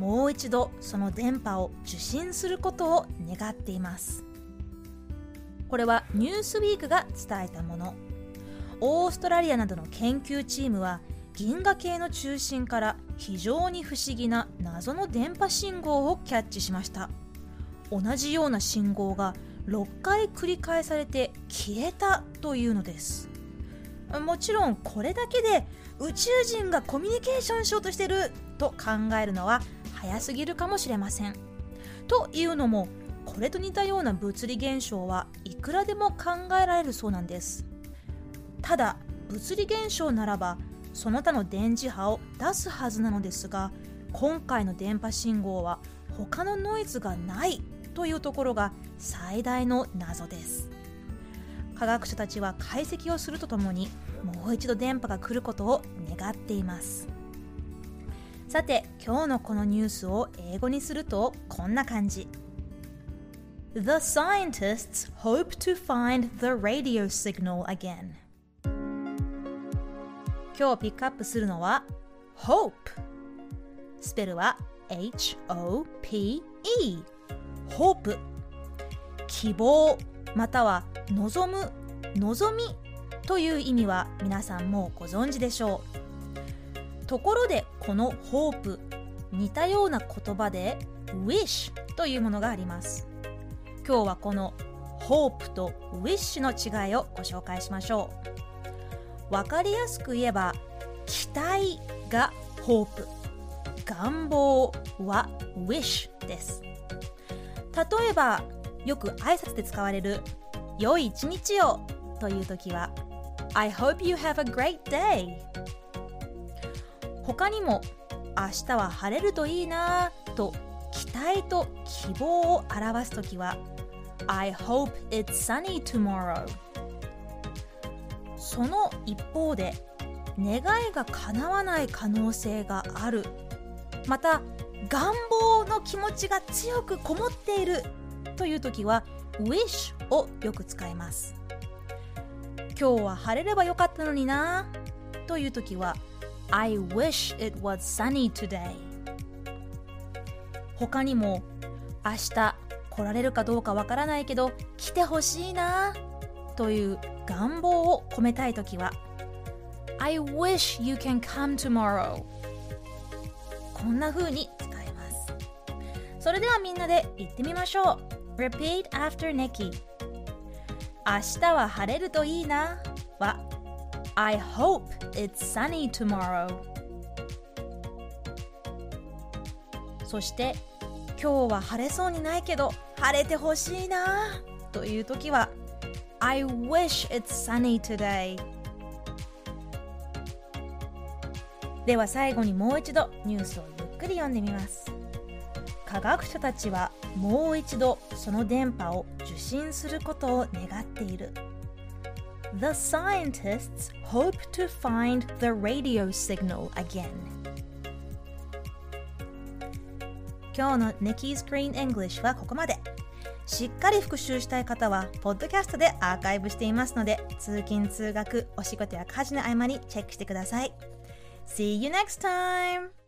もう一度その電波を受信することを願っています。これはニュースウィークが伝えたもの。オーストラリアなどの研究チームは銀河系の中心から非常に不思議な謎の電波信号をキャッチしました。同じような信号が6回繰り返されて消えたというのです。もちろんこれだけで宇宙人がコミュニケーションしようとしてると考えるのは早すぎるかもしれません。というのもこれと似たような物理現象はいくらでも考えられるそうなんです。ただ物理現象ならばその他の電磁波を出すはずなのですが今回の電波信号は他のノイズがないというところが最大の謎です。科学者たちは解析をするとともにもう一度電波が来ることを願っています。さて今日のこのニュースを英語にするとこんな感じ。The scientists hope to find the radio signal again. 今日ピックアップするのは hope スペルは H-O-P-E hope 希望または望む望みという意味は皆さんもご存知でしょう。ところでこの hope 似たような言葉で wish というものがあります。今日はこの hope と wish の違いをご紹介しましょう。わかりやすく言えば期待が hope 願望は wish です。例えばよく挨拶で使われる良い一日をという時は I hope you have a great day 他にも明日は晴れるといいなと期待と希望を表す時は I hope it's sunny tomorrow. その一方で願いが叶わない可能性がある。また願望の気持ちが強くこもっているという時は wish をよく使います。今日は晴れればよかったのになという時は I wish it was sunny today. 他にも明日来られるかどうかわからないけど来てほしいなという願望を込めたい時は I wish you can come tomorrow. こんな風に使えます。それではみんなで言ってみましょう。Repeat after Nikki. 明日は晴れるといいなは I hope it's sunny tomorrow. そして今日は晴れそうにないけど晴れてほしいな。という時は I wish it's sunny today. では最後にもう一度ニュースをゆっくり読んでみます。科学者たちはもう一度その電波を受信することを願っている。The scientists hope to find the radio signal again 今日の Nikki's Green English はここまでしっかり復習したい方はポッドキャストでアーカイブしていますので通勤通学お仕事や家事の合間にチェックしてください See you next time!